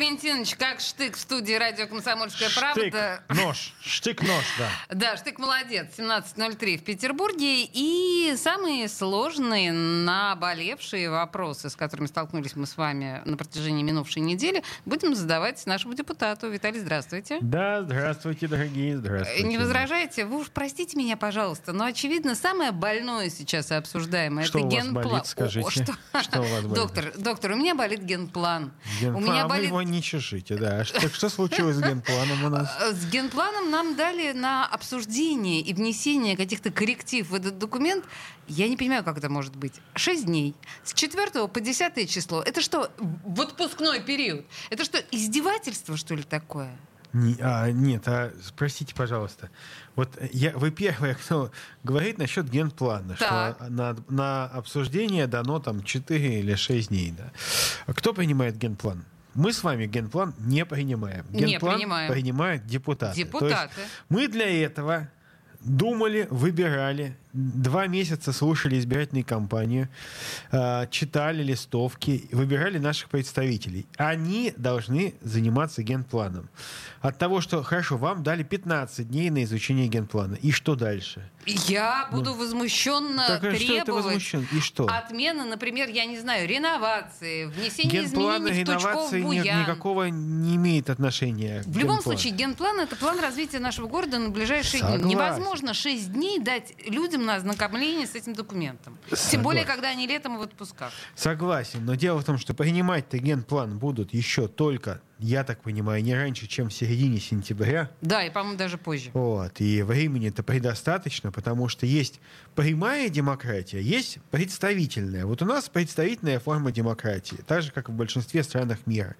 Валентинович, как штык в студии радио «Комсомольская правда». Штык, нож, штык-нож, да. Да, штык молодец, 17.03 в Петербурге. И самые сложные, наболевшие вопросы, с которыми столкнулись мы с вами на протяжении минувшей недели, будем задавать нашему депутату. Виталий, здравствуйте. Да, здравствуйте, дорогие, здравствуйте. Не возражаете? Вы уж простите меня, пожалуйста, но, очевидно, самое больное сейчас и обсуждаемое что это генплан. болит, скажите? О, что? Что у вас болит? Доктор, доктор, у меня болит генплан. Генплан, У меня а болит не чешите, да. А Что, что случилось с генпланом у нас? Э, С генпланом нам дали на обсуждение и внесение каких-то корректив в этот документ. Я не понимаю, как это может быть. Шесть дней. С 4 по 10 число. Это что, в отпускной период? Это что, издевательство, что ли, такое? Не- а, нет, а спросите, пожалуйста. Вот я, вы первая, кто говорит насчет генплана, Так. что на, на обсуждение дано там 4 или 6 дней. Да. А Кто принимает генплан? Мы с вами генплан не принимаем. Не Генплан принимаем. принимают депутаты. Депутаты. мы для этого думали, выбирали, два месяца слушали избирательную кампанию, э, читали листовки, выбирали наших представителей. Они должны заниматься генпланом. От того, что, хорошо, вам дали 15 дней на изучение генплана. И что дальше? Я буду возмущенно Так, а что это требовать возмущен? И что? отмены, например, я не знаю, реновации, внесения Генплан и изменений в инновации ни- Буян. никакого не имеет отношения В любом генплану. случае, генплан это план развития нашего города на ближайшие Согласен. дни. Невозможно 6 дней дать людям на ознакомление с этим документом. Тем Согласен. более, когда они летом в отпусках. Согласен, но дело в том, что принимать-то генплан будут еще только, я так понимаю, не раньше, чем в середине сентября. Да, и, по-моему, даже позже. Вот. И времени-то предостаточно, потому что есть прямая демократия, есть представительная. Вот у нас представительная форма демократии, так же, как в большинстве странах мира.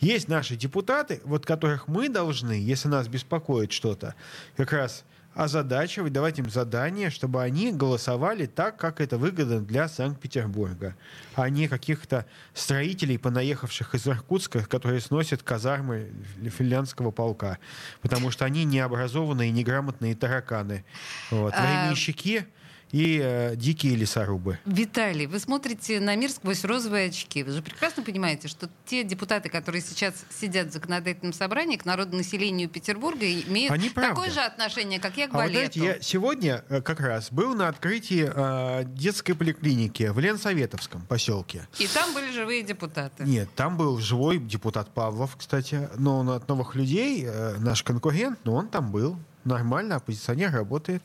Есть наши депутаты, вот которых мы должны, если нас беспокоит что-то, как раз озадачивать, давать им задание, чтобы они голосовали так, как это выгодно для Санкт-Петербурга, а не каких-то строителей, понаехавших из Иркутска, которые сносят казармы финляндского полка, потому что они необразованные, неграмотные тараканы, вот, А- временщики и э, дикие лесорубы. Виталий, вы смотрите на мир сквозь розовые очки. Вы же прекрасно понимаете, что те депутаты, которые сейчас сидят в законодательном собрании к народонаселению Петербурга, имеют Они правда. такое же отношение, как я к А вы балету. знаете, я сегодня э, как раз был на открытии э, детской поликлиники в Ленсоветовском поселке. И там были живые депутаты. Нет, там был живой депутат Павлов, кстати, но он от новых людей, э, наш конкурент, но он там был. Нормально, оппозиционер работает.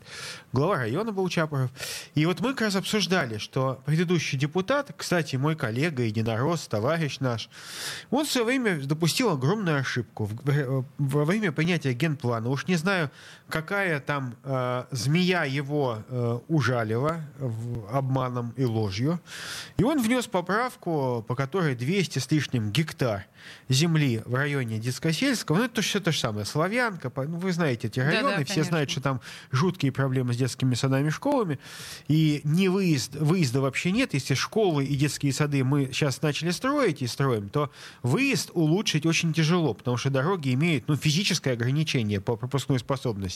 Глава района был Чапоров. И вот мы как раз обсуждали, что предыдущий депутат, кстати, мой коллега, единорос, товарищ наш, он в свое время допустил огромную ошибку во время принятия генплана. Уж не знаю, какая там э, змея его э, ужалила в- обманом и ложью. И он внес поправку, по которой 200 с лишним гектар земли в районе Дискосельского, ну это все то же самое, Славянка, ну, вы знаете эти районы, все конечно. знают, что там жуткие проблемы с детскими садами и школами, и не выезд, выезда вообще нет. Если школы и детские сады мы сейчас начали строить и строим, то выезд улучшить очень тяжело, потому что дороги имеют ну, физическое ограничение по пропускной способности.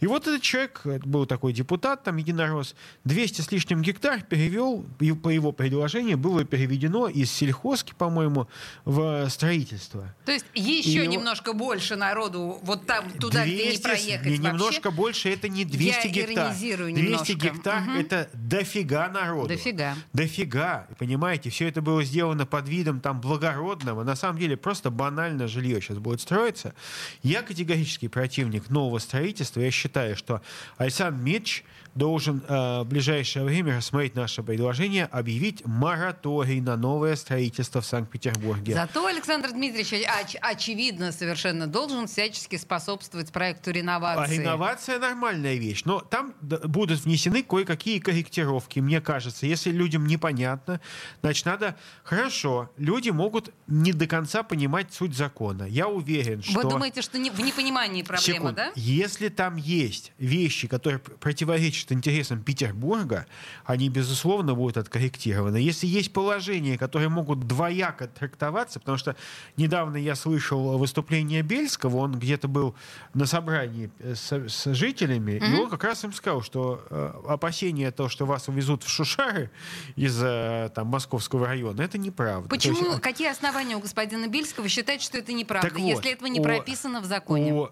И вот этот человек, это был такой депутат, там единорос, 200 с лишним гектар перевел, и по его предложению было переведено из сельхозки, по-моему, в строительство. То есть еще И- немножко больше народу вот там, туда, где не 200 проехать не- вообще. немножко больше это не 200 Я гектар. иронизирую 200 немножко. гектар Мгм. это дофига народу. Дофига. Дофига. Понимаете, все это было сделано под видом там благородного. На самом деле просто банально жилье сейчас будет строиться. Я категорический противник нового строительства. Я считаю, что Александр Митч должен э, в ближайшее время рассмотреть наше предложение, объявить мораторий на новое строительство в Санкт-Петербурге. Зато Александр Дмитриевич, оч- очевидно совершенно, должен всячески способствовать проекту реновации. А реновация нормальная вещь. Но там будут внесены кое-какие корректировки, мне кажется. Если людям непонятно, значит, надо... Хорошо, люди могут не до конца понимать суть закона. Я уверен, что... Вы думаете, что не, в непонимании проблема, Секунд. да? Если там есть вещи, которые противоречат интересам Петербурга, они, безусловно, будут откорректированы. Если есть положения, которые могут двояко трактоваться, потому что недавно я слышал выступление Бельского, он где-то был на собрании э, с, с жителями, mm-hmm. и он как раз им сказал, что э, опасение того, что вас увезут в Шушары из э, там, Московского района, это неправда. Почему? есть, Какие основания у господина Бельского считать, что это неправда, так вот, если этого не прописано в законе? А,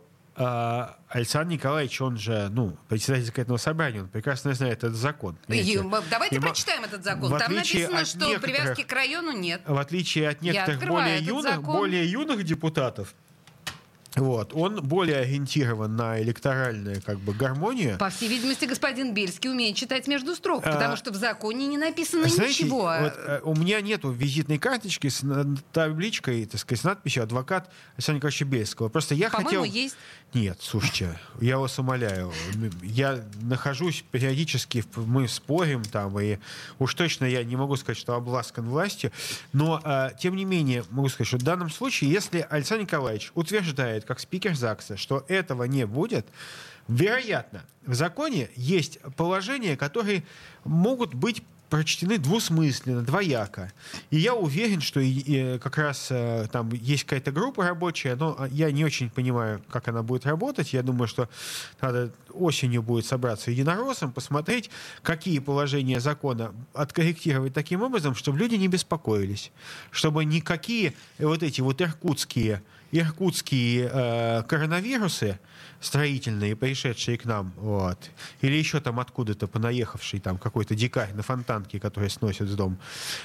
Александр Николаевич, он же, ну, председатель законодательного собрания, он прекрасно знает этот закон. И, давайте и, прочитаем этот закон. Там написано, что привязки к району нет. В отличие от некоторых более юных, более юных депутатов, вот. Он более ориентирован на электоральную как бы, гармонию. По всей видимости, господин Бельский умеет читать между строк, а, потому что в законе не написано знаете, ничего. Вот, э, у меня нету визитной карточки с табличкой, так сказать, с надписью «Адвокат Александра Николаевича Бельского». Просто я По-моему, хотел... есть. Нет, слушайте, я вас умоляю. Я нахожусь периодически, мы спорим там, и уж точно я не могу сказать, что обласкан властью, но, э, тем не менее, могу сказать, что в данном случае, если Александр Николаевич утверждает, утверждает, как спикер ЗАГСа, что этого не будет, вероятно, в законе есть положения, которые могут быть прочтены двусмысленно, двояко. И я уверен, что и, и как раз э, там есть какая-то группа рабочая, но я не очень понимаю, как она будет работать. Я думаю, что надо осенью будет собраться единороссом, посмотреть, какие положения закона откорректировать таким образом, чтобы люди не беспокоились, чтобы никакие вот эти вот иркутские иркутские э, коронавирусы строительные, пришедшие к нам, вот, или еще там откуда-то понаехавший там какой-то дикарь на фонтанке, который сносит с дом,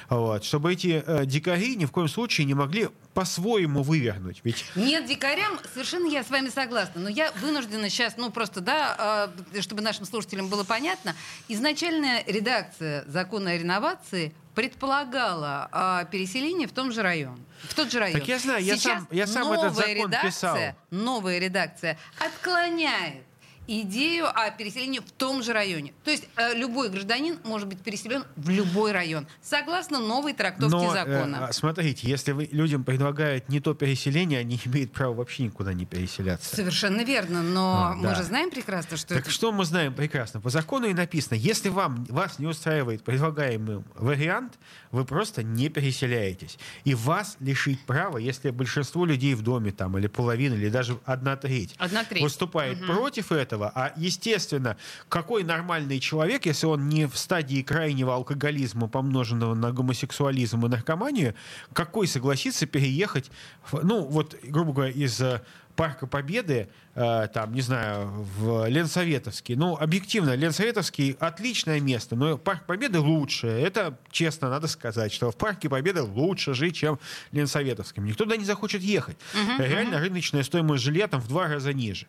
вот, чтобы эти э, дикари ни в коем случае не могли по-своему вывернуть. Ведь... Нет, дикарям совершенно я с вами согласна, но я вынуждена сейчас, ну просто, да, э, чтобы нашим слушателям было понятно, изначальная редакция закона о реновации предполагала а, переселение в том же районе. В тот же район. Так я знаю, я сам, я сам этот закон редакция, писал. Новая редакция отклоняет идею о переселении в том же районе. То есть э, любой гражданин может быть переселен в любой район, согласно новой трактовке Но, закона. Э, смотрите, если вы людям предлагают не то переселение, они имеют право вообще никуда не переселяться. Совершенно верно, но а, мы да. же знаем прекрасно, что так это... что мы знаем прекрасно? По закону и написано, если вам, вас не устраивает предлагаемый вариант, вы просто не переселяетесь. И вас лишить права, если большинство людей в доме там, или половина, или даже одна треть, одна треть. выступает угу. против этого, этого. А, естественно, какой нормальный человек, если он не в стадии крайнего алкоголизма, помноженного на гомосексуализм и наркоманию, какой согласится переехать, ну, вот, грубо говоря, из э, Парка Победы, э, там, не знаю, в Ленсоветовский. Ну, объективно, Ленсоветовский отличное место, но Парк Победы лучше. Это честно надо сказать, что в Парке Победы лучше жить, чем в Ленсоветовском. Никто туда не захочет ехать. Угу, Реально угу. рыночная стоимость жилья там в два раза ниже.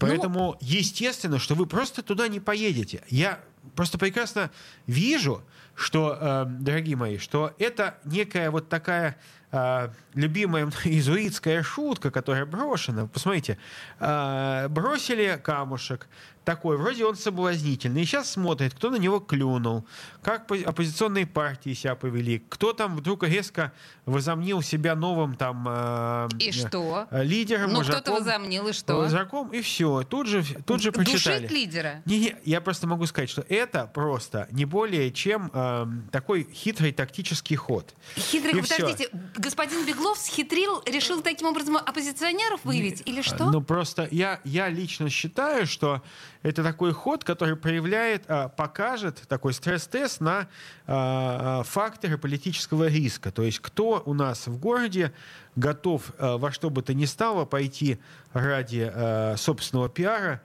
Поэтому, ну... естественно, что вы просто туда не поедете. Я просто прекрасно вижу, что, э, дорогие мои, что это некая вот такая э, любимая иезуитская шутка, которая брошена. Посмотрите, э, бросили камушек, такой, вроде он соблазнительный. И сейчас смотрит, кто на него клюнул, как оппозиционные партии себя повели, кто там вдруг резко возомнил себя новым там э, и что? Э, лидером. Ну, кто-то возомнил, и что? Вожаком, и все. Тут же, тут же прочитали. Душить лидера? Не, не, я просто могу сказать, что это просто не более чем э, такой хитрый тактический ход. Хитрый, и подождите, все. господин Беглов схитрил, решил таким образом оппозиционеров выявить, или что? Ну, просто я, я лично считаю, что это такой ход, который проявляет, а, покажет такой стресс-тест на а, а, факторы политического риска. То есть кто у нас в городе готов во что бы то ни стало пойти ради собственного пиара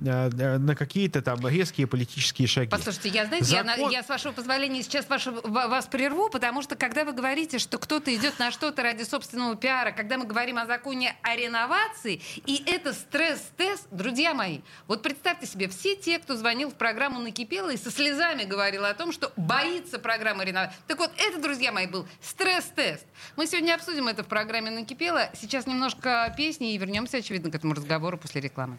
на какие-то там резкие политические шаги. Послушайте, я, знаете, Закон... я, я, с вашего позволения сейчас ваше, вас прерву, потому что когда вы говорите, что кто-то идет на что-то ради собственного пиара, когда мы говорим о законе о реновации, и это стресс-тест, друзья мои, вот представьте себе, все те, кто звонил в программу «Накипело» и со слезами говорил о том, что боится программы реновации. Так вот, это, друзья мои, был стресс-тест. Мы сегодня обсудим это в программе «Накипело». Сейчас немножко песни и вернемся, очевидно, к этому разговору после рекламы.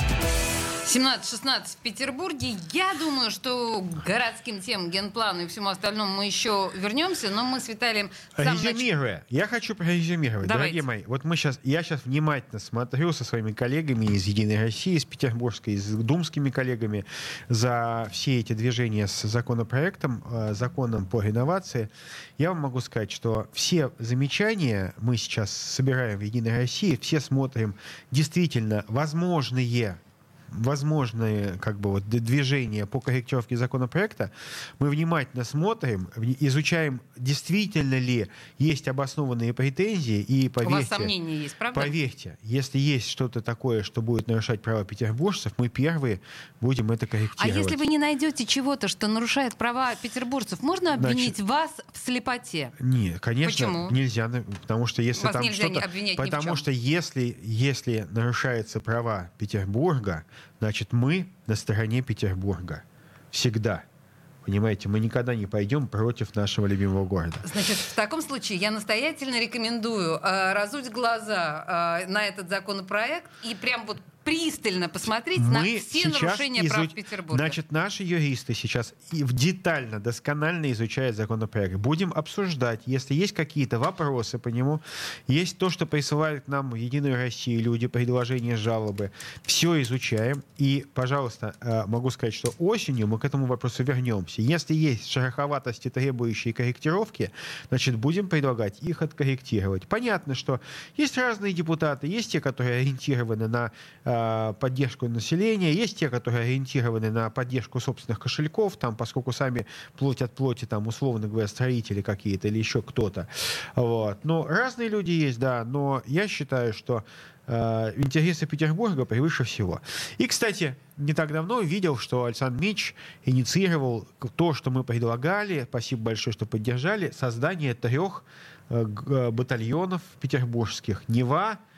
17-16 в Петербурге. Я думаю, что к городским темам, генплану и всему остальному мы еще вернемся, но мы с Виталием... сам нач- Резюмируя, я хочу прорезюмировать, Давайте. дорогие мои. Вот мы сейчас, я сейчас внимательно смотрю со своими коллегами из Единой России, из Петербургской, с думскими коллегами за все эти движения с законопроектом, э, законом по реновации. Я вам могу сказать, что все замечания мы сейчас собираем в Единой России, все смотрим действительно возможные возможные как бы вот движения по корректировке законопроекта, мы внимательно смотрим, изучаем, действительно ли есть обоснованные претензии, и У вас поверьте, сомнения есть, правда? поверьте, если есть что-то такое, что будет нарушать права петербуржцев, мы первые будем это А корректировать. если вы не найдете чего-то, что нарушает права петербуржцев, можно обвинить Значит- вас в слепоте? Нет, конечно, Почему? нельзя, на- потому что если Вас там что-то, потому что если если нарушаются права Петербурга, значит мы на стороне Петербурга всегда. Понимаете, мы никогда не пойдем против нашего любимого города. Значит, в таком случае я настоятельно рекомендую э, разуть глаза э, на этот законопроект и прям вот пристально посмотреть на Мы все сейчас нарушения прав изуч- Петербурга. Значит, наши юристы сейчас детально, досконально изучают законопроект. Будем обсуждать, если есть какие-то вопросы по нему, есть то, что присылают нам Единую Россию люди, предложения, жалобы. Все изучаем. И, пожалуйста, э, могу сказать, что осенью мы к этому вопросу вернемся. Если есть шероховатости, требующие корректировки, значит, будем предлагать их откорректировать. Понятно, что есть разные депутаты, есть те, которые ориентированы на э, поддержку населения, есть те, которые ориентированы на поддержку собственных кошельков, там, поскольку сами плоть от плоти, там, условно говоря, строители какие-то или еще кто-то. Вот. Но разные люди есть, да, но я считаю, что э, интересы Петербурга превыше всего. И, кстати, не так давно видел, что Александр Мич инициировал то, что мы предлагали, спасибо большое, что поддержали, создание трех э, э, батальонов петербургских. Нева, э,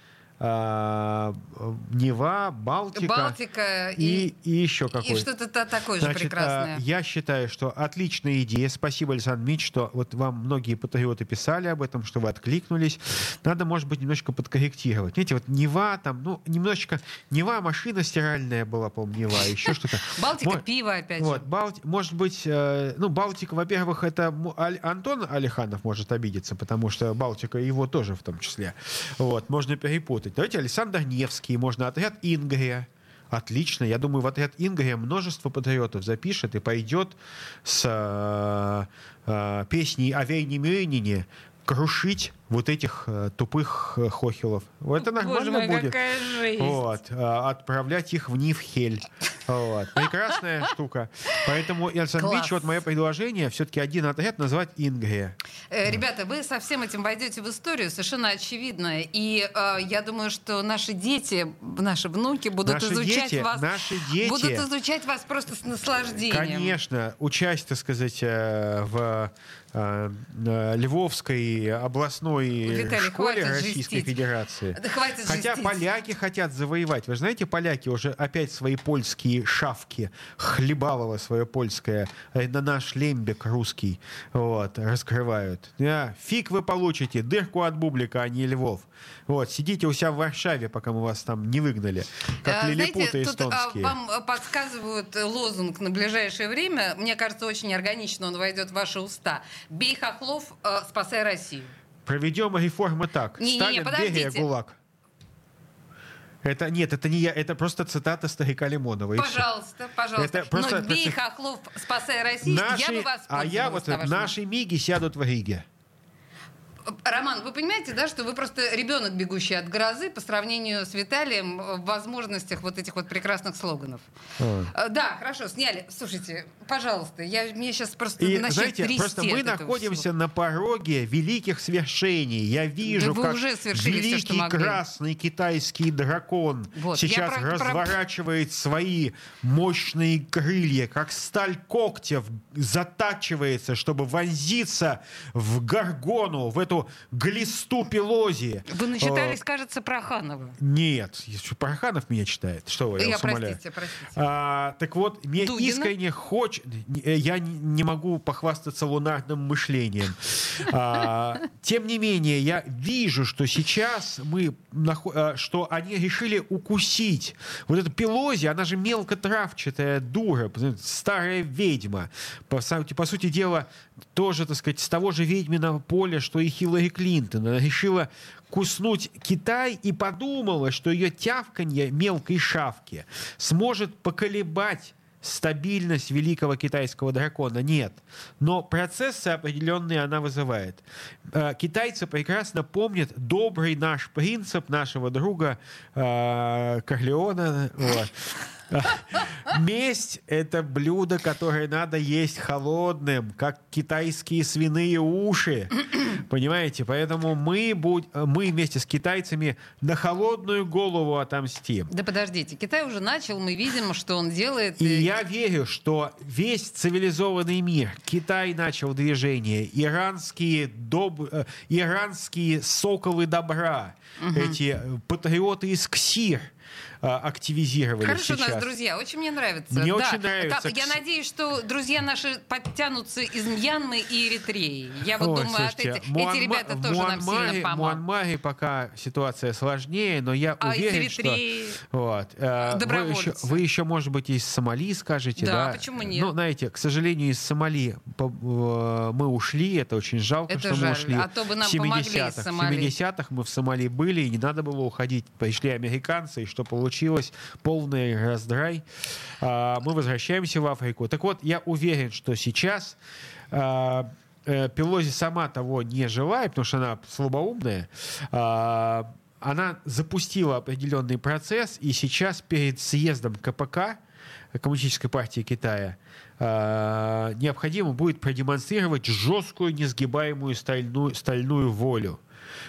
Нева, Балтика, Балтика и, и, и еще какой и что-то та- такое же Значит, прекрасное. а, я считаю, что отличная идея. Спасибо, Александр Мич, что вот вам многие патриоты писали об этом, что вы откликнулись. Надо, может быть, немножко подкорректировать. Знаете, вот Нева там, ну, немножечко... Нева, машина стиральная была, по-моему, Нева, еще что-то. Балтика, пиво опять Вот, же. Балти- может быть, э, ну, Балтика, во-первых, это Антон Алиханов может обидеться, потому что Балтика его тоже в том числе. Вот, можно перепутать. Давайте Александр Невский, можно отряд Ингрия. Отлично. Я думаю, в отряд Ингрия множество патриотов запишет и пойдет с э, э, песней о Вейне Мюйнине крушить вот этих э, тупых э, хохелов. Вот это Боже нормально мой, будет. какая жесть. Вот, а, отправлять их в Нивхель. Вот. Прекрасная штука. Поэтому. Ильич, вот мое предложение все-таки один отряд назвать Ингрия. Э, Ребята, вы со всем этим войдете в историю, совершенно очевидно. И э, я думаю, что наши дети, наши внуки будут Наши изучать дети, вас. наши дети. Будут изучать вас просто с наслаждением. Конечно, участь, так сказать, э, в э, э, Львовской областной Виталий, школе Российской жестить. Федерации. Да хватит Хотя жестить. поляки хотят завоевать. Вы знаете, поляки уже опять свои польские шавки, хлебалово свое польское, э, на наш лембек русский, вот, раскрывают. Да, фиг вы получите, дырку от бублика, а не Львов. Вот, сидите у себя в Варшаве, пока мы вас там не выгнали, как А, лилипуты Знаете, тут а, эстонские. вам а, подсказывают э, лозунг на ближайшее время. Мне кажется, очень органично он войдет в ваши уста. Бей хохлов, э, спасай Россию. Проведем реформы так. Не-не-не, Сталин, Берия, подождите. ГУЛАГ. Это нет, это не я, это просто цитата старика Лимонова. Пожалуйста, пожалуйста. Это просто- Но бей хохлов, спасай Россию. Наши, я бы вас а я вот на вашем наши миги сядут в Риге. Роман, вы понимаете, да, что вы просто ребенок, бегущий от грозы, по сравнению с Виталием в возможностях вот этих вот прекрасных слоганов. А. Э, Да, хорошо, сняли. Слушайте, пожалуйста, я, мне сейчас просто И начнет знаете, просто мы находимся всего. на пороге великих свершений. Я вижу, вы как уже совершили всё, что великий могли. красный китайский дракон Вот, сейчас про- про- разворачивает свои мощные крылья, как сталь когтев затачивается, чтобы вонзиться в горгону, в эту глисту Пелози. Вы начитались, э, кажется, Проханова. Нет, Проханов меня читает. Что вы, я, я простите, простите. А, так вот, мне Дугина? искренне хочет... Я не могу похвастаться лунарным мышлением. А, тем не менее, я вижу, что сейчас мы... А, что они решили укусить. Вот эта Пелози, она же мелкотравчатая дура, старая ведьма. По, по сути дела, тоже, так сказать, с того же ведьминого поля, что и Хиллари Клинтон. Она решила куснуть Китай и подумала, что ее тявканье мелкой шавки сможет поколебать стабильность великого китайского дракона. Нет. Но процессы определенные она вызывает. Э, китайцы прекрасно помнят добрый наш принцип нашего друга э, Корлеона. Месть — это блюдо, которое надо есть холодным, как китайские свиные уши. Понимаете? Поэтому мы, будь, мы вместе с китайцами на холодную голову отомстим. Да подождите, Китай уже начал, мы видим, что он делает. И, и... я верю, что весь цивилизованный мир, Китай начал движение, иранские, доб... Э, иранские соколы добра, угу. эти патриоты из КСИР — а, активизировали Хорошо сейчас. нас, друзья, очень мне нравится. Мне да. очень нравится. Я надеюсь, что друзья наши подтянутся из Мьянмы и Эритреи. Я вот Ой, думаю, слушайте, эти, Муанма... эти ребята тоже Муанмаре, нам сильно помогут. В Муанмаре пока ситуация сложнее, но я а уверен, что... Вот, э, вы, еще, вы еще, может быть, из Сомали скажете, да? Да, почему нет? Ну, знаете, к сожалению, из Сомали э, мы ушли, это очень жалко, это что жаль. мы ушли. А то бы нам 70-х. В 70-х мы в Сомали были, и не надо было уходить. Пришли американцы, и что получилось? Случилось, полный раздрай. А, мы возвращаемся в Африку. Так вот, я уверен, что сейчас а, э, Пелози сама того не желая, потому что она слабоумная, а, она запустила определенный процесс, и сейчас перед съездом КПК, Коммунистической партии Китая, необходимо будет продемонстрировать жесткую, несгибаемую стальную, стальную волю,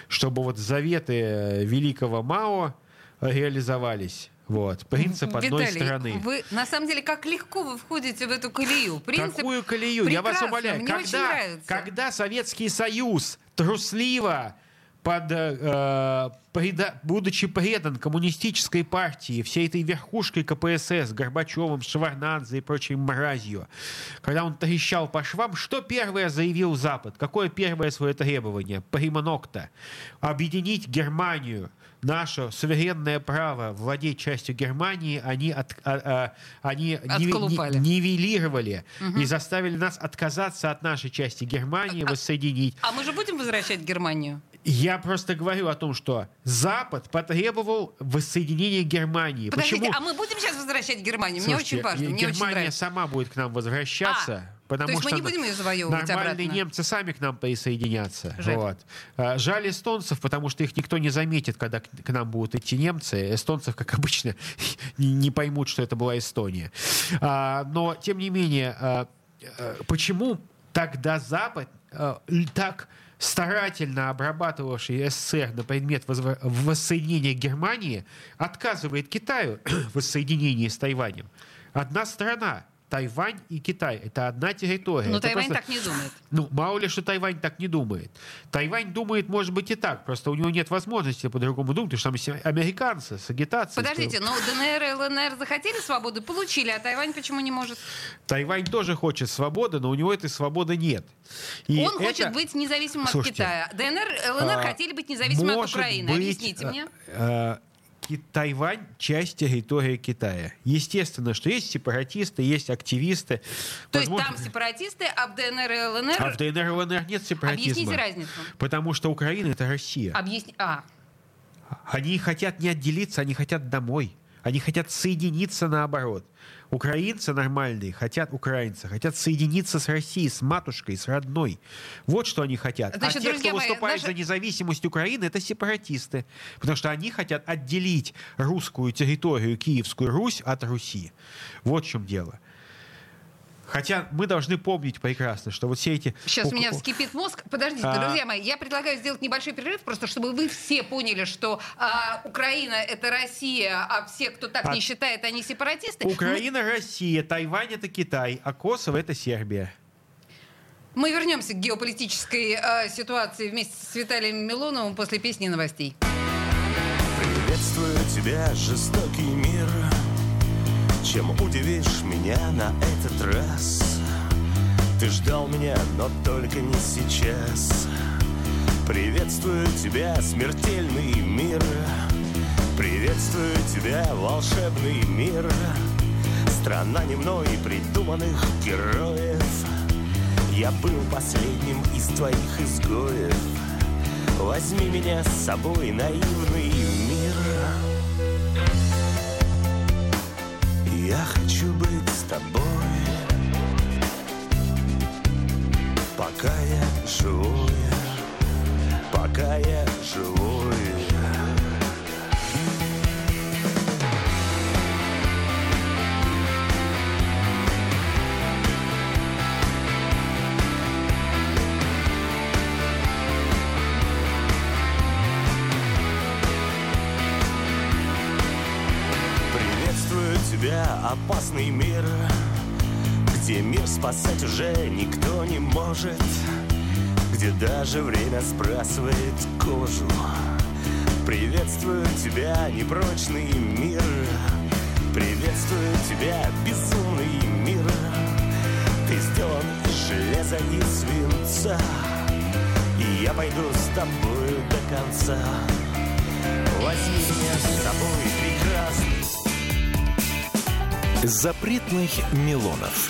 чтобы вот заветы великого Мао реализовались. Вот. Принцип Виталий, одной страны. Вы, на самом деле, как легко вы входите в эту колею. Принцип Какую колею? Я вас умоляю. Когда, когда Советский Союз трусливо под, э, преда, будучи предан коммунистической партии, всей этой верхушкой КПСС, Горбачевым, Шеварнадзе и прочей мразью, когда он трещал по швам, что первое заявил Запад? Какое первое свое требование? Приманокта. Объединить Германию – наше суверенное право владеть частью Германии они, от, а, а, они нивелировали угу. и заставили нас отказаться от нашей части Германии, а, воссоединить. А мы же будем возвращать Германию? Я просто говорю о том, что Запад потребовал воссоединения Германии. Подождите, Почему? а мы будем сейчас возвращать Германию? Слушайте, мне очень важно. Мне Германия очень сама будет к нам возвращаться. А. Потому То есть что мы не будем ее завоевывать нормальные обратно? немцы сами к нам присоединятся. Жаль. Вот. А, жаль эстонцев, потому что их никто не заметит, когда к нам будут идти немцы. Эстонцев, как обычно, не поймут, что это была Эстония. А, но, тем не менее, почему тогда Запад так старательно обрабатывавший СССР на предмет воссоединения Германии, отказывает Китаю в воссоединении с Тайванем. Одна страна Тайвань и Китай. Это одна территория. Но это Тайвань просто... так не думает. Ну, мало ли, что Тайвань так не думает. Тайвань думает, может быть, и так. Просто у него нет возможности по-другому думать, потому что там американцы с агитацией. Подождите, но ДНР и ЛНР захотели свободы, получили, а Тайвань почему не может? Тайвань тоже хочет свободы, но у него этой свободы нет. И Он это... хочет быть независимым Слушайте, от Китая. ДНР, ЛНР а, хотели быть независимыми от Украины. Быть, Объясните мне. А, Тайвань – часть территории Китая. Естественно, что есть сепаратисты, есть активисты. То Возможно... есть там сепаратисты, а в ДНР и ЛНР... А в ДНР и ЛНР нет сепаратизма. Объясните разницу. Потому что Украина – это Россия. Объясни... А. Они хотят не отделиться, они хотят домой. Они хотят соединиться наоборот. Украинцы нормальные хотят, украинцы хотят соединиться с Россией, с матушкой, с родной. Вот что они хотят. Значит, а те, кто выступает мои, наша... за независимость Украины, это сепаратисты. Потому что они хотят отделить русскую территорию, Киевскую Русь от Руси. Вот в чем дело. Хотя мы должны помнить прекрасно, что вот все эти... Сейчас у меня вскипит мозг. Подождите, а... друзья мои, я предлагаю сделать небольшой перерыв, просто чтобы вы все поняли, что а, Украина — это Россия, а все, кто так а... не считает, они сепаратисты. Украина. Россия, Тайвань — это Китай, а Косово — это Сербия. Мы вернемся к геополитической э, ситуации вместе с Виталием Милоновым после песни новостей. Приветствую тебя, жестокий мир. Чем удивишь меня на этот раз? Ты ждал меня, но только не сейчас. Приветствую тебя, смертельный мир. Приветствую тебя, волшебный мир. Страна не мной придуманных героев. Я был последним из твоих изгоев. Возьми меня с собой, наивный Я хочу быть с тобой, пока я живой, пока я живой. Спасать уже никто не может, где даже время сбрасывает кожу. Приветствую тебя, непрочный мир, приветствую тебя, безумный мир. Ты сделан из железа и свинца, и я пойду с тобою до конца. Возьми меня с собой, прекрасный. Запретных Милонов.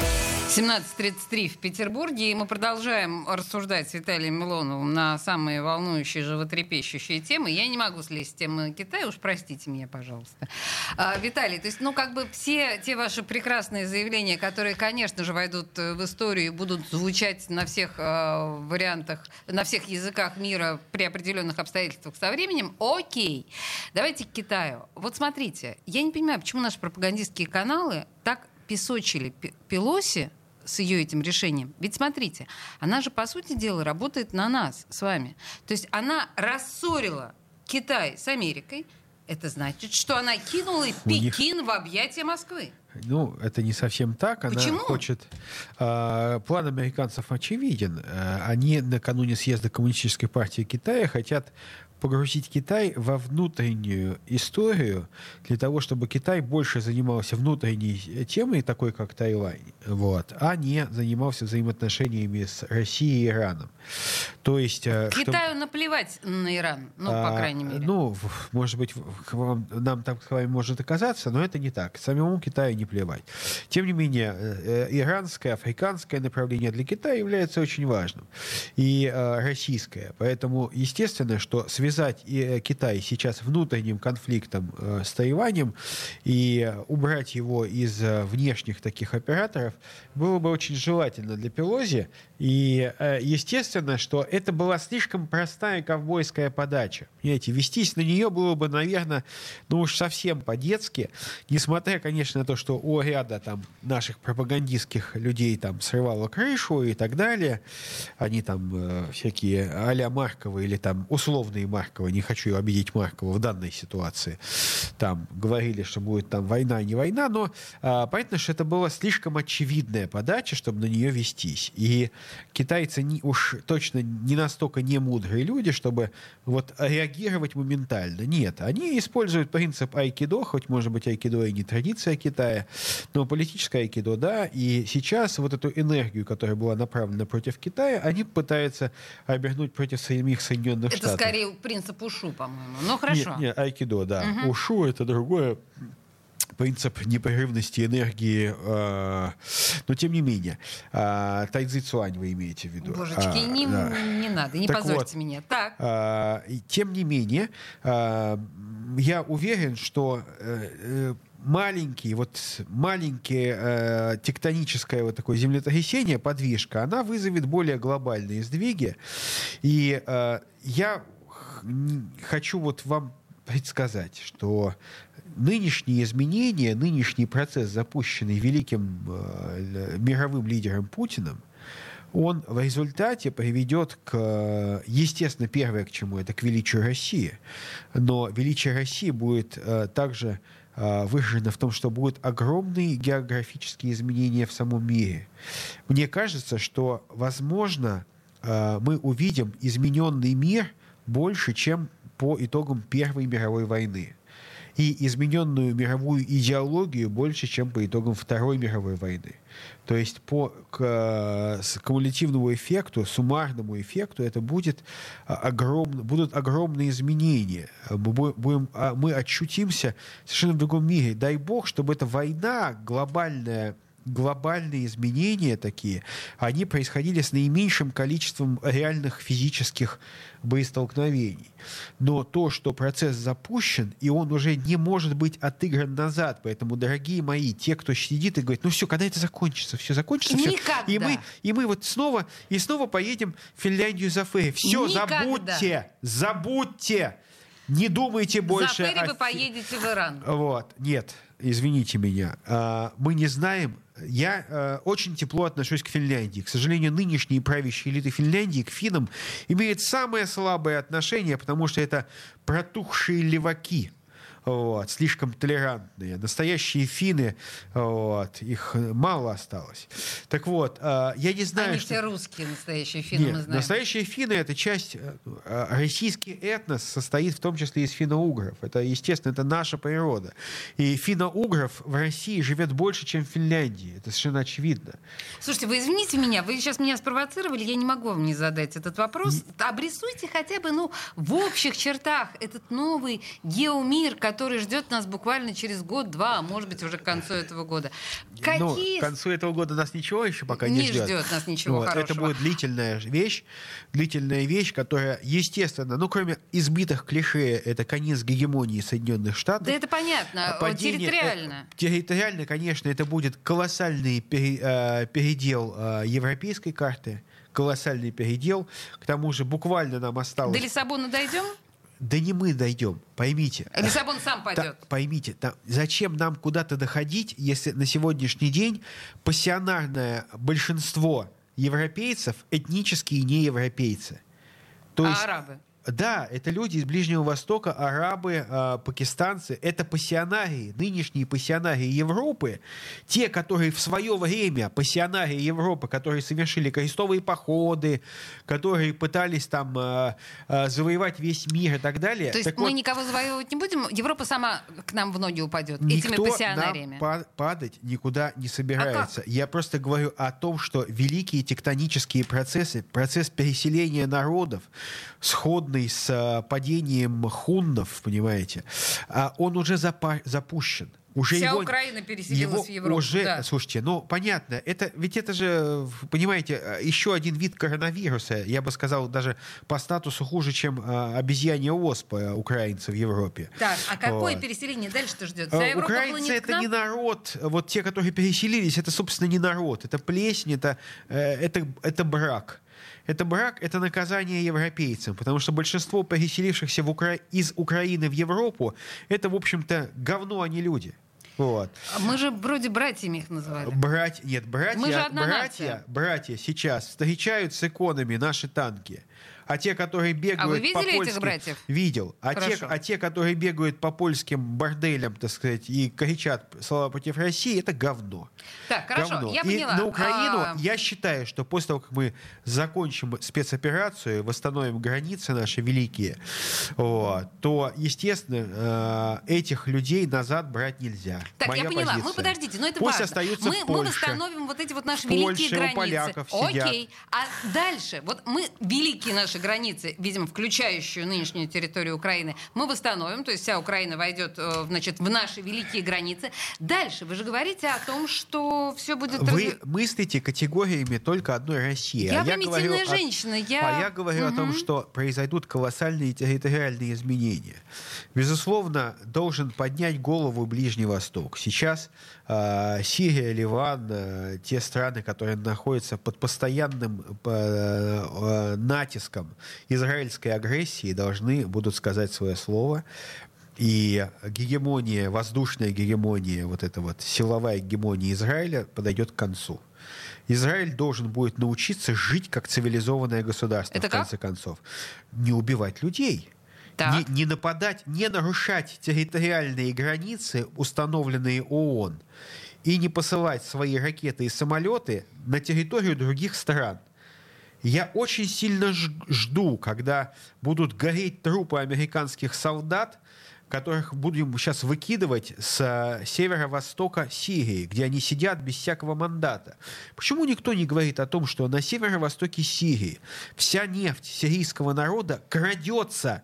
17.33 в Петербурге, и мы продолжаем рассуждать с Виталием Милоновым на самые волнующие, животрепещущие темы. Я не могу слезть с темы Китая, уж простите меня, пожалуйста. А, Виталий, то есть, ну, как бы все те ваши прекрасные заявления, которые, конечно же, войдут э, в историю и будут звучать на всех э, вариантах, на всех языках мира при определенных обстоятельствах со временем, окей. Давайте к Китаю. Вот смотрите, я не понимаю, почему наши пропагандистские каналы так песочили Пе- Пелоси, с ее этим решением. Ведь смотрите, она же, по сути дела, работает на нас с вами. То есть она рассорила Китай с Америкой. Это значит, что она кинула У них- Пекин в объятия Москвы. Ну, это не совсем так. Она Почему? хочет... а, план американцев очевиден. А, они накануне съезда Коммунистической партии Китая хотят погрузить Китай во внутреннюю историю для того, чтобы Китай больше занимался внутренней темой, такой как Тайвань, вот, а не занимался взаимоотношениями с Россией и Ираном. То есть... э, Китаю наплевать на Иран, ну, по а, крайней мере. Ну, может быть, вам- нам там с вами может оказаться, но это не так. Самому Китаю не плевать. Тем не менее, э, э, иранское, африканское направление для Китая является очень важным. И э, российское. Поэтому, естественно, что связать э, Китай сейчас внутренним конфликтом э, с Тайванем и убрать его из э, внешних таких операторов было бы очень желательно для Пелози. И естественно, что это была слишком простая ковбойская подача. Понимаете, вестись на нее было бы, наверное, ну уж совсем по-детски, несмотря, конечно, на то, что у ряда там наших пропагандистских людей там срывало крышу и так далее. Они там всякие а-ля Маркова или там условные Маркова, не хочу обидеть Маркова в данной ситуации, там говорили, что будет там война, не война, но а, понятно, что это была слишком очевидная подача, чтобы на нее вестись. И китайцы не, уж точно не настолько не мудрые люди, чтобы вот реагировать моментально. Нет, они используют принцип айкидо, хоть, может быть, айкидо и не традиция Китая, но политическое айкидо, да, и сейчас вот эту энергию, которая была направлена против Китая, они пытаются обернуть против самих Соединенных это Штатов. скорее принцип ушу, по-моему. Ну, хорошо. Нет, нет, айкидо, да. Ушу это другое принцип непрерывности энергии, э, но тем не менее. Э, тайцзи цуань вы имеете в виду. Божечки, А, не, да. не надо, не Так позорьте вот. меня. Так. А, и Тем не менее, а, я уверен, что э, э, маленький, вот маленькие э, тектоническое вот такое землетрясение, подвижка, она вызовет более глобальные сдвиги. И э, я хочу вот вам предсказать, что нынешние изменения, нынешний процесс, запущенный великим э, мировым лидером Путиным, он в результате приведет к, естественно, первое к чему, это к величию России. Но величие России будет э, также э, выражено в том, что будут огромные географические изменения в самом мире. Мне кажется, что, возможно, э, мы увидим измененный мир больше, чем по итогам Первой мировой войны и измененную мировую идеологию больше, чем по итогам Второй мировой войны. То есть по к, кумулятивному эффекту, суммарному эффекту это будет а, огромно, будут огромные изменения. Мы, будем, а, мы ощутимся совершенно в другом мире. Дай бог, чтобы эта война глобальная глобальные изменения такие, они происходили с наименьшим количеством реальных физических боестолкновений. Но то, что процесс запущен, и он уже не может быть отыгран назад. Поэтому, дорогие мои, те, кто сидит и говорит, ну все, когда это закончится? Все закончится? Все. И мы, и мы вот снова и снова поедем в Финляндию за фэри. Все, Никогда. забудьте! Забудьте! Не думайте больше... За фэри о... вы поедете в Иран. Вот, нет, извините меня. А, мы не знаем, я э, очень тепло отношусь к Финляндии. К сожалению, нынешние правящие элиты Финляндии к финнам имеют самое слабое отношение, потому что это протухшие леваки вот, слишком толерантные. Настоящие финны, вот, их мало осталось. Так вот, э, я не знаю... Они что... все русские, настоящие финны, Нет, мы знаем. Настоящие финны — это часть... Э, российский этнос состоит в том числе из финно-угров. Это, естественно, это наша природа. И финно-угров в России живет больше, чем в Финляндии. Это совершенно очевидно. Слушайте, вы извините меня, вы сейчас меня спровоцировали, я не могу вам не задать этот вопрос. Обрисуйте хотя бы, ну, в общих чертах этот новый геомир, который который ждет нас буквально через год-два, а может быть уже к концу этого года. Ну, Какие... Ну, к концу этого года нас ничего еще пока не, не ждет. ждет нас ничего вот. хорошего. Это будет длительная вещь, длительная вещь, которая, естественно, ну, кроме избитых клише, это конец гегемонии Соединенных Штатов. Да это понятно, Падение, территориально. Э, территориально, конечно, это будет колоссальный э, передел э, европейской карты колоссальный передел. К тому же буквально нам осталось... До Лиссабона дойдем? Да не мы дойдем, поймите. Лиссабон сам пойдет. Та, поймите, та, зачем нам куда-то доходить, если на сегодняшний день пассионарное большинство европейцев этнические неевропейцы. То а есть, арабы? Да, это люди из Ближнего Востока, арабы, э, пакистанцы. Это пассионарии, нынешние пассионарии Европы. Те, которые в свое время, пассионарии Европы, которые совершили крестовые походы, которые пытались там э, э, завоевать весь мир и так далее. То есть так мы вот, никого завоевывать не будем? Европа сама к нам в ноги упадет этими пассионариями? Нам падать никуда не собирается. А Я просто говорю о том, что великие тектонические процессы, процесс переселения народов, сходный с э, падением хуннов, понимаете, а он уже запа- запущен. Уже Вся его, Украина переселилась его в Европу. Уже, да. слушайте, ну понятно, это ведь это же, понимаете, э, еще один вид коронавируса. Я бы сказал даже по статусу хуже, чем э, обезьянья оспа украинцев в Европе. Так, а какое вот. переселение дальше-то ждет? Вся Украинцы это не народ. Вот те, которые переселились, это собственно не народ, это плесень, это это это брак это брак, это наказание европейцам, потому что большинство переселившихся в Укра... из Украины в Европу, это, в общем-то, говно, а не люди. Вот. Мы же вроде братьями их называли. Брать, нет, братья, мы же братья, нация. братья сейчас встречают с иконами наши танки. А те, которые бегают а вы видели по польским... этих братьев? Видел. А те, а те, которые бегают по польским борделям, так сказать, и кричат слова против России, это говно. Так, хорошо, говно. я поняла. И на Украину а... я считаю, что после того, как мы закончим спецоперацию, восстановим границы наши великие, вот, то, естественно, э, этих людей назад брать нельзя. Так, Моя я поняла. Позиция. Мы подождите, но это Пусть важно. остаются мы, в Польше. мы восстановим вот эти вот наши в великие Польше, границы. У поляков сидят. Окей. А дальше, вот мы великие наши границы, видимо, включающую нынешнюю территорию Украины, мы восстановим, то есть вся Украина войдет э, значит, в наши великие границы. Дальше вы же говорите о том, что все будет... Вы мыслите категориями только одной России. Я а примитивная я женщина. О... Я... А я говорю угу. о том, что произойдут колоссальные территориальные изменения. Безусловно, должен поднять голову Ближний Восток. Сейчас Сирия, Ливан, э, те страны, которые находятся под постоянным э, э, натиском израильской агрессии, должны будут сказать свое слово. И гегемония, воздушная гегемония, вот эта вот силовая гегемония Израиля подойдет к концу. Израиль должен будет научиться жить как цивилизованное государство, Это в конце концов. Не убивать людей. Так. Не, не нападать, не нарушать территориальные границы, установленные ООН, и не посылать свои ракеты и самолеты на территорию других стран. Я очень сильно жду, когда будут гореть трупы американских солдат, которых будем сейчас выкидывать с э, северо-востока Сирии, где они сидят без всякого мандата. Почему никто не говорит о том, что на северо-востоке Сирии вся нефть сирийского народа крадется,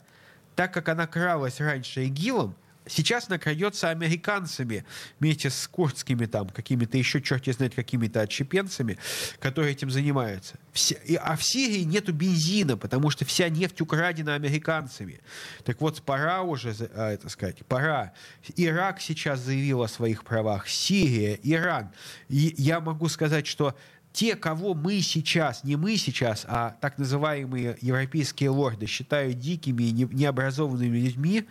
так как она кралась раньше ИГИЛом, сейчас она крадется американцами вместе с курдскими там какими-то еще черти знает какими-то отщепенцами, которые этим занимаются. Все- и- а в Сирии нету бензина, потому что вся нефть украдена американцами. Так вот, пора уже, а, это сказать, пора. Ирак сейчас заявил о своих правах, Сирия, Иран. И я могу сказать, что те, кого мы сейчас, не мы сейчас, а так называемые европейские лорды считают дикими и не- необразованными людьми,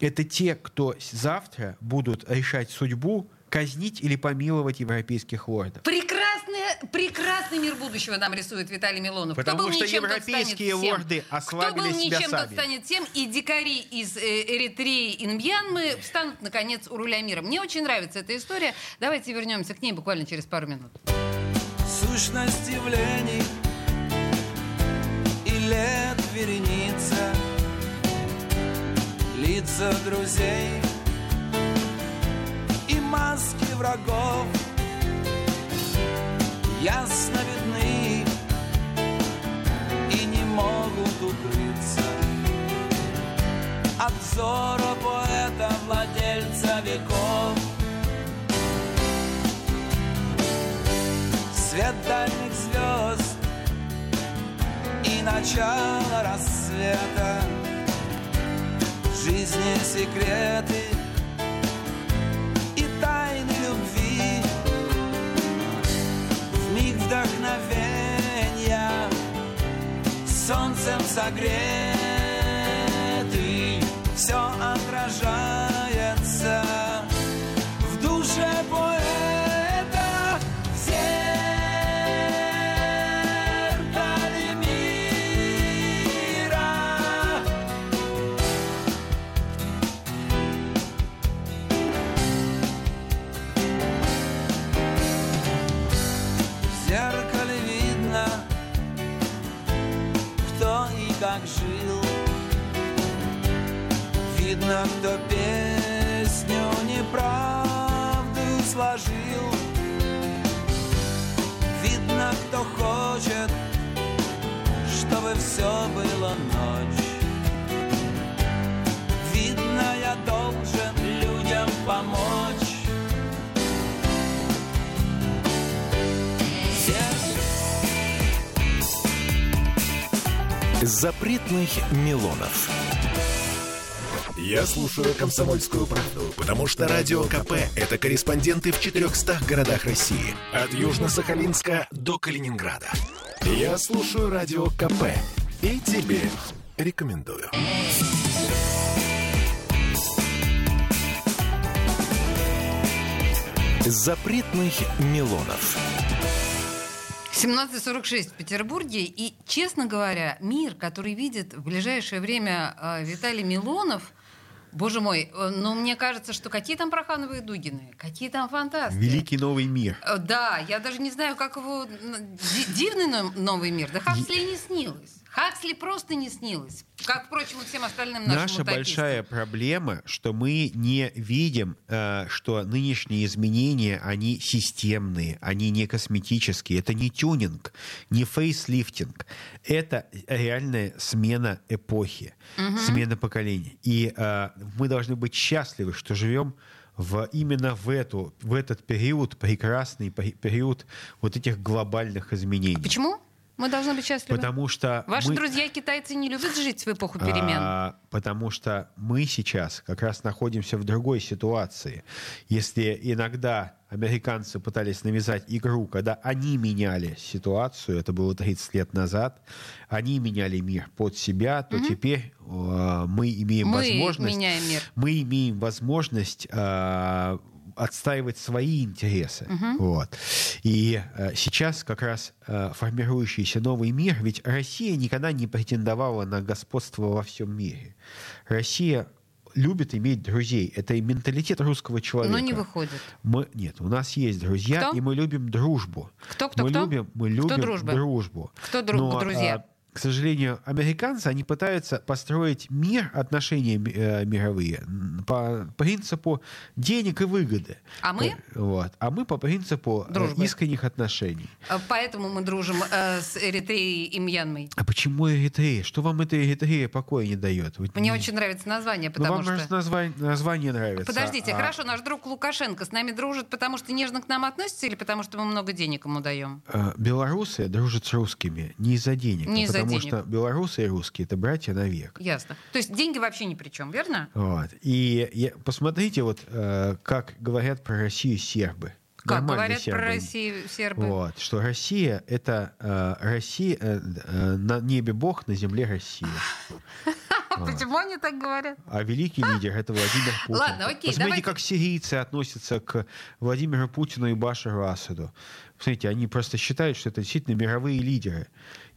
это те, кто завтра будут решать судьбу, казнить или помиловать европейских лордов. Прекрасный, прекрасный мир будущего нам рисует Виталий Милонов. Потому Кто был что ничем, тот европейские всем. лорды ослабили Кто был себя ничем, тот сами. станет тем. И дикари из э, Эритреи и Нмьянмы встанут, наконец, у руля мира. Мне очень нравится эта история. Давайте вернемся к ней буквально через пару минут. Сущность явлений и лет вереница, лица друзей и маски врагов. Ясно видны и не могут укрыться от взора свет дальних звезд и начало рассвета, жизни секреты и тайны любви, в миг вдохновения, солнцем согретый, все отражается сложил. Видно, кто хочет, чтобы все было ночь. Видно, я должен людям помочь. Запретных Милонов. Я слушаю «Комсомольскую правду», потому что «Радио КП» — это корреспонденты в 400 городах России. От Южно-Сахалинска до Калининграда. Я слушаю «Радио КП» и тебе рекомендую. Запретных Милонов. 17.46 в Петербурге. И, честно говоря, мир, который видит в ближайшее время э, Виталий Милонов, боже мой, э, ну, мне кажется, что какие там Прохановые Дугины, какие там фантасты. Великий новый мир. Э, Да, я даже не знаю, как его... Дивный но- новый мир. Да Хаксли и не снилось. Хаксли просто не снилось. Как, впрочем, и всем остальным нашим Наша утопистам. большая проблема, что мы не видим, э, что нынешние изменения, они системные, они не косметические. Это не тюнинг, не фейслифтинг. Это реальная смена эпохи, смена поколений. И э, мы должны быть счастливы, что живем в, именно в, эту, в этот период, прекрасный пе- период вот этих глобальных изменений. Почему? Мы должны быть счастливы. Потому что Ваши мы- друзья китайцы не любят жить в эпоху перемен. А, потому что мы сейчас как раз находимся в другой ситуации. Если иногда американцы пытались навязать игру, когда они меняли ситуацию, это было 30 лет назад, они меняли мир под себя, то теперь э, мы имеем Мы возможность... меняем мир. Мы имеем возможность э, отстаивать свои интересы. Вот. И э, сейчас как раз э, формирующийся новый мир, ведь Россия никогда не претендовала на господство во всем мире. Россия любит иметь друзей. Это и менталитет русского человека. Но не выходит. Мы, нет, у нас есть друзья, Кто? и мы любим дружбу. Кто, кто, мы кто? любим, мы Кто любим дружба? дружбу. Кто дру- Но, друзья? К сожалению, американцы, они пытаются построить мир, отношения э, мировые по принципу денег и выгоды. А мы? Вот. А мы по принципу э, Дружбы. искренних отношений. А Поэтому мы дружим э, с Эритреей и Мьянмой. А почему Эритрея? Что вам эта Эритрея покоя не дает? Вот Мне не- очень нравится название, Ну, потому вам, что... название, название нравится. Подождите, а- хорошо, наш друг Лукашенко с нами дружит, потому что нежно к нам относится или потому что мы много денег ему даем? Э, Белорусы дружат с русскими не из-за денег, Не а из-за потому денег. что белорусы и русские это братья навек. Ясно. То есть деньги вообще ни при чем, верно? Вот. И я- посмотрите, вот э, как говорят про Россию сербы. Как говорят сербы. про Россию сербы. Вот, что Россия это э, Россия э, э, на небе Бог, на земле Россия. Почему они так говорят? А великий лидер это Владимир Путин. Ладно, окей, Посмотрите, давайте- как сирийцы относятся к Владимиру Путину и Башару Асаду. Посмотрите, они просто считают, что это действительно мировые лидеры.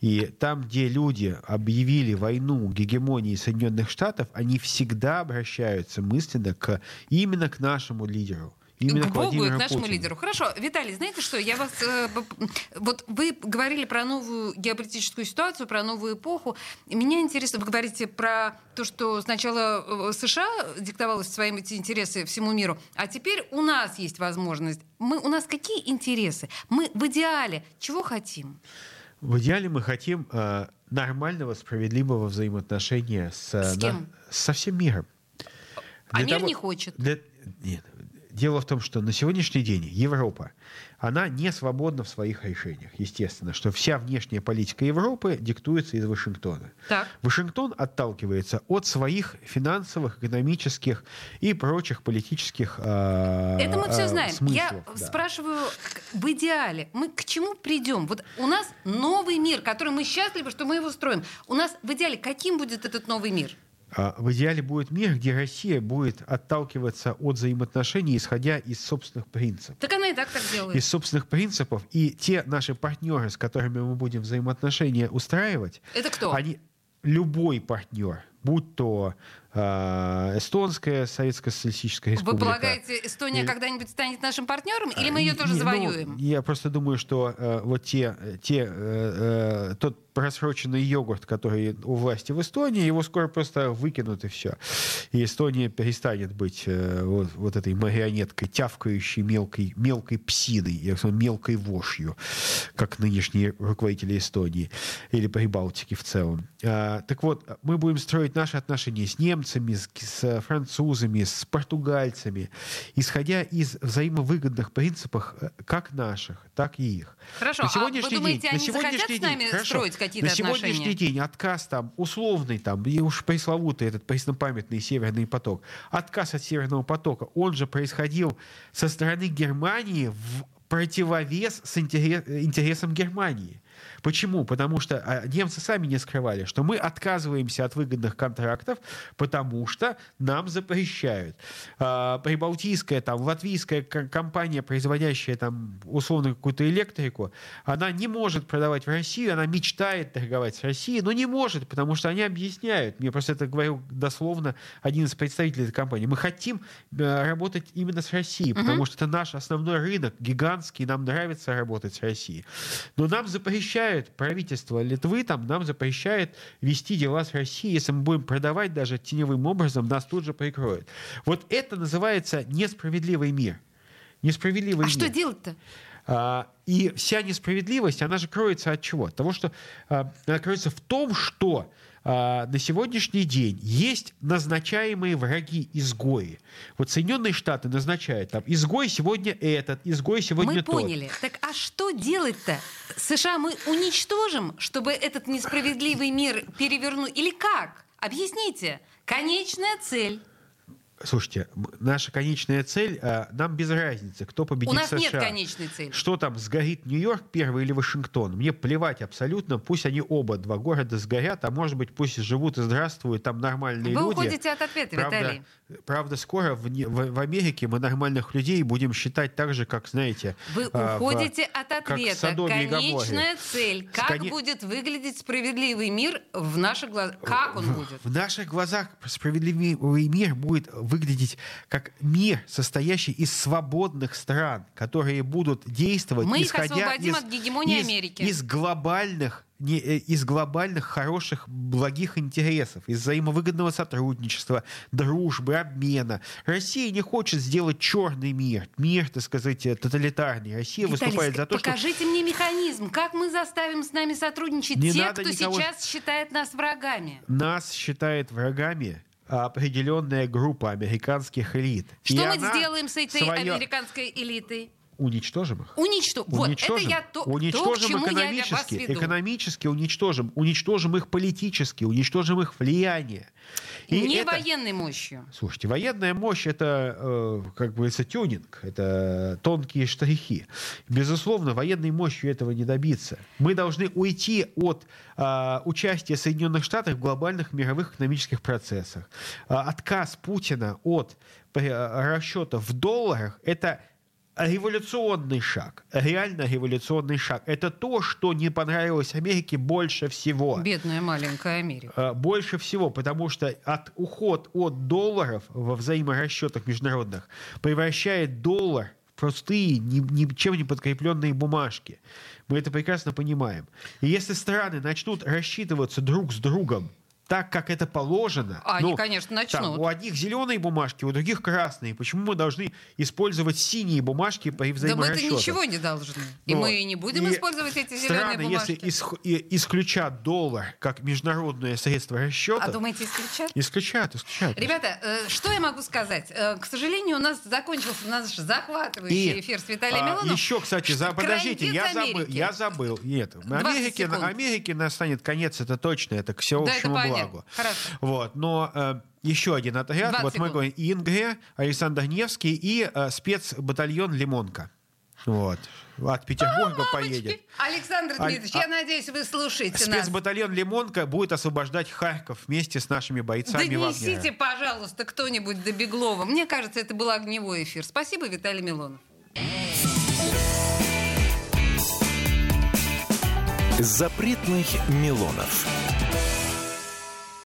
И там, где люди объявили войну гегемонии Соединенных Штатов, они всегда обращаются мысленно к, именно к нашему лидеру. Именно к Богу и к нашему Путину. лидеру. Хорошо, Виталий, знаете что, я вас... э, вот вы говорили про новую геополитическую ситуацию, про новую эпоху. Меня интересно, вы говорите про то, что сначала э, США диктовала свои эти интересы всему миру, а теперь у нас есть возможность. Мы, у нас какие интересы? Мы в идеале чего хотим? В идеале мы хотим э, нормального, справедливого взаимоотношения с, э, С кем? со всем миром. А Для мир того- не хочет. для- нет. Дело в том, что на сегодняшний день Европа, она не свободна в своих решениях. Естественно, что вся внешняя политика Европы диктуется из Вашингтона. Так. Вашингтон отталкивается от своих финансовых, экономических и прочих политических э, Это мы все э, знаем. Я смыслов, да. спрашиваю, в идеале мы к чему придем? Вот у нас новый мир, который мы счастливы, что мы его строим. У нас в идеале каким будет этот новый мир? А, В идеале будет мир, где Россия будет отталкиваться от взаимоотношений, исходя из собственных принципов. Так она и так так делает. Из собственных принципов. И те наши партнеры, с которыми мы будем взаимоотношения устраивать, Это кто? они любой партнер, будь то э, эстонская советская социалистическая Вы республика. полагаете, Эстония Или- когда-нибудь станет нашим партнером, или мы ее Э, тоже не, ну, завоюем? я просто думаю, что э, вот те, те, э, э, тот просроченный йогурт, который у власти в Эстонии, его скоро просто выкинут и все. И Эстония перестанет быть э, вот, вот этой марионеткой, тявкающей мелкой, мелкой псиной, я сказал, мелкой вошью, как нынешние руководители Эстонии или Прибалтики в целом. А, так вот, мы будем строить наши отношения с немцами, с, с французами, с португальцами, исходя из взаимовыгодных принципов э, как наших, так и их. Хорошо, На а вы сегодняшний думаете, день- на они захотят сегодняшний с нами день- хорошо, строить какие-то На сегодняшний отношения? день отказ там условный там, и уж пресловутый этот преснопамятный Северный поток, отказ от Северного потока, он же происходил со стороны Германии в противовес с интерес- интересам Германии. Почему? Потому что а, немцы сами не скрывали, что мы отказываемся от выгодных контрактов, потому что нам запрещают. А, Прибалтийская, там, латвийская компания, производящая там условно какую-то электрику, она не может продавать в Россию, она мечтает торговать с Россией, но не может, потому что они объясняют. Мне просто это говорил дословно один из представителей этой компании. Мы хотим э, работать именно с Россией, потому что это наш основной рынок, гигантский, нам нравится работать с Россией. Но нам запрещают, правительство Литвы там нам запрещает вести дела с Россией. Если мы будем продавать даже теневым образом, нас тут же прикроют. Вот это называется несправедливый мир. Несправедливый А мир. что делать-то? А, И вся несправедливость, она же кроется от чего? От того, что а, она кроется в том, что на сегодняшний день есть назначаемые враги-изгои. Вот Соединенные Штаты назначают там изгой сегодня этот, изгой сегодня Мы тот. поняли. Так а что делать-то? США мы уничтожим, чтобы этот несправедливый мир перевернуть? Или как? Объясните. Конечная цель. Слушайте, наша конечная цель, а, нам без разницы, кто победит У нас США. нет конечной цели. Что там, сгорит Нью-Йорк первый или Вашингтон? Мне плевать абсолютно, пусть они оба, два города сгорят, а может быть пусть живут и здравствуют там нормальные Вы люди. уходите от ответа, Правда, Виталий. правда, скоро в, в- в Америке мы нормальных людей будем считать так же, как, знаете... Вы а, в- уходите от в ответа. И Гоморре. Конечная цель. Как Коне- будет выглядеть справедливый мир в наших глазах? Как он будет? В наших глазах справедливый мир будет выглядеть как мир, состоящий из свободных стран, которые будут действовать, Мы исходя из, от гегемонии из- Америки. из глобальных не, э, из глобальных хороших благих интересов, из взаимовыгодного сотрудничества, дружбы, обмена. Россия не хочет сделать черный мир, мир, так сказать, э, тоталитарный. Россия Виталий, выступает за то, что покажите мне механизм. Как мы заставим с нами сотрудничать Не тех, надо кто никого- сейчас считает нас врагами? нас считает врагами определенная группа американских элит. И Что мы она сделаем с этой своё- американской элитой? Уничтожим их. Уничтожим. Вот, это Уничтожим, я то, то, к уничтожим чему я вас экономически, веду. экономически уничтожим, уничтожим их политически, уничтожим их влияние. И Не это- военной мощью. Слушайте, военная мощь это, э, как говорится, тюнинг, это тонкие штрихи. Безусловно, военной мощью этого не добиться. Мы должны уйти от а, участия Соединенных Штатов в глобальных мировых экономических процессах. А, отказ Путина от э, расчета в долларах это революционный шаг, реально революционный шаг. Это то, что не понравилось Америке больше всего. Бедная маленькая Америка. Э, Больше всего, потому что от, уход от долларов во взаиморасчетах международных превращает доллар в простые, ни- ничем не подкрепленные бумажки. Мы это прекрасно понимаем. И если страны начнут рассчитываться друг с другом так, как это положено... А Они, ну, конечно, там, начнут. у одних зеленые бумажки, у других красные. Почему мы должны использовать синие бумажки при Да мы-то взаиморасчетах? ничего не должны. И Вот. мы не будем И использовать эти зеленые Страны, бумажки. если исх- и- исключат доллар как международное средство расчета, А думаете, исключат? исключат, исключат. Ребята, э, что я могу сказать? Э, К сожалению, у нас закончился наш захватывающий И, эфир с Виталием а, еще, кстати, за, подождите, я забыл, я забыл. Нет, 20 Америке. Америке настанет конец, это точно, это к Да, это благу. Хорошо. Вот, но э, еще один отряд, 20 вот мы секунд. говорим, Ингре, Александр Невский и э, спецбатальон Лимонка. Вот. От Петербурга поедет. Александр Дмитриевич, а- я надеюсь, вы слушаете нас. Спецбатальон Лимонка будет освобождать Харьков вместе с нашими бойцами Донесите, пожалуйста, кто-нибудь до Беглова. Мне кажется, это был огневой эфир. Спасибо, Виталий Милонов. Запретных Милонов.